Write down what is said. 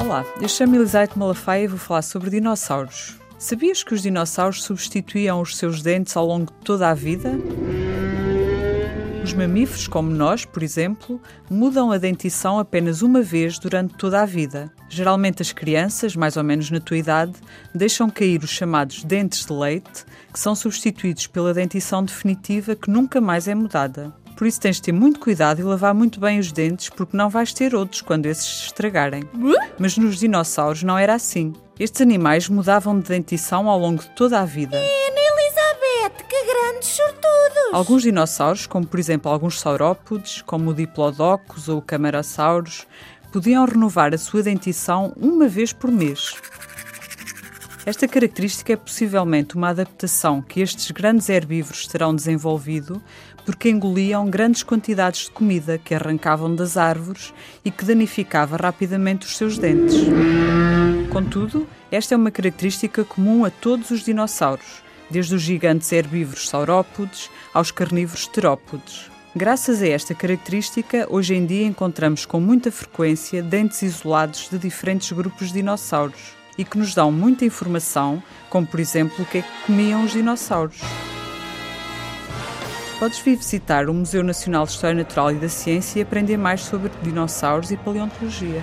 Olá, eu chamo Elisete Malafaia e vou falar sobre dinossauros. Sabias que os dinossauros substituíam os seus dentes ao longo de toda a vida? Os mamíferos, como nós, por exemplo, mudam a dentição apenas uma vez durante toda a vida. Geralmente, as crianças, mais ou menos na tua idade, deixam cair os chamados dentes de leite, que são substituídos pela dentição definitiva que nunca mais é mudada. Por isso tens de ter muito cuidado e lavar muito bem os dentes, porque não vais ter outros quando esses se estragarem. Mas nos dinossauros não era assim. Estes animais mudavam de dentição ao longo de toda a vida. Ana Elizabeth, que grandes sortudos! Alguns dinossauros, como por exemplo alguns saurópodes, como o Diplodocus ou o Camarasaurus, podiam renovar a sua dentição uma vez por mês. Esta característica é possivelmente uma adaptação que estes grandes herbívoros terão desenvolvido porque engoliam grandes quantidades de comida que arrancavam das árvores e que danificava rapidamente os seus dentes. Contudo, esta é uma característica comum a todos os dinossauros, desde os gigantes herbívoros saurópodes aos carnívoros terópodes. Graças a esta característica, hoje em dia encontramos com muita frequência dentes isolados de diferentes grupos de dinossauros e que nos dão muita informação, como por exemplo o que é que comiam os dinossauros. Podes vir visitar o Museu Nacional de História Natural e da Ciência e aprender mais sobre dinossauros e paleontologia.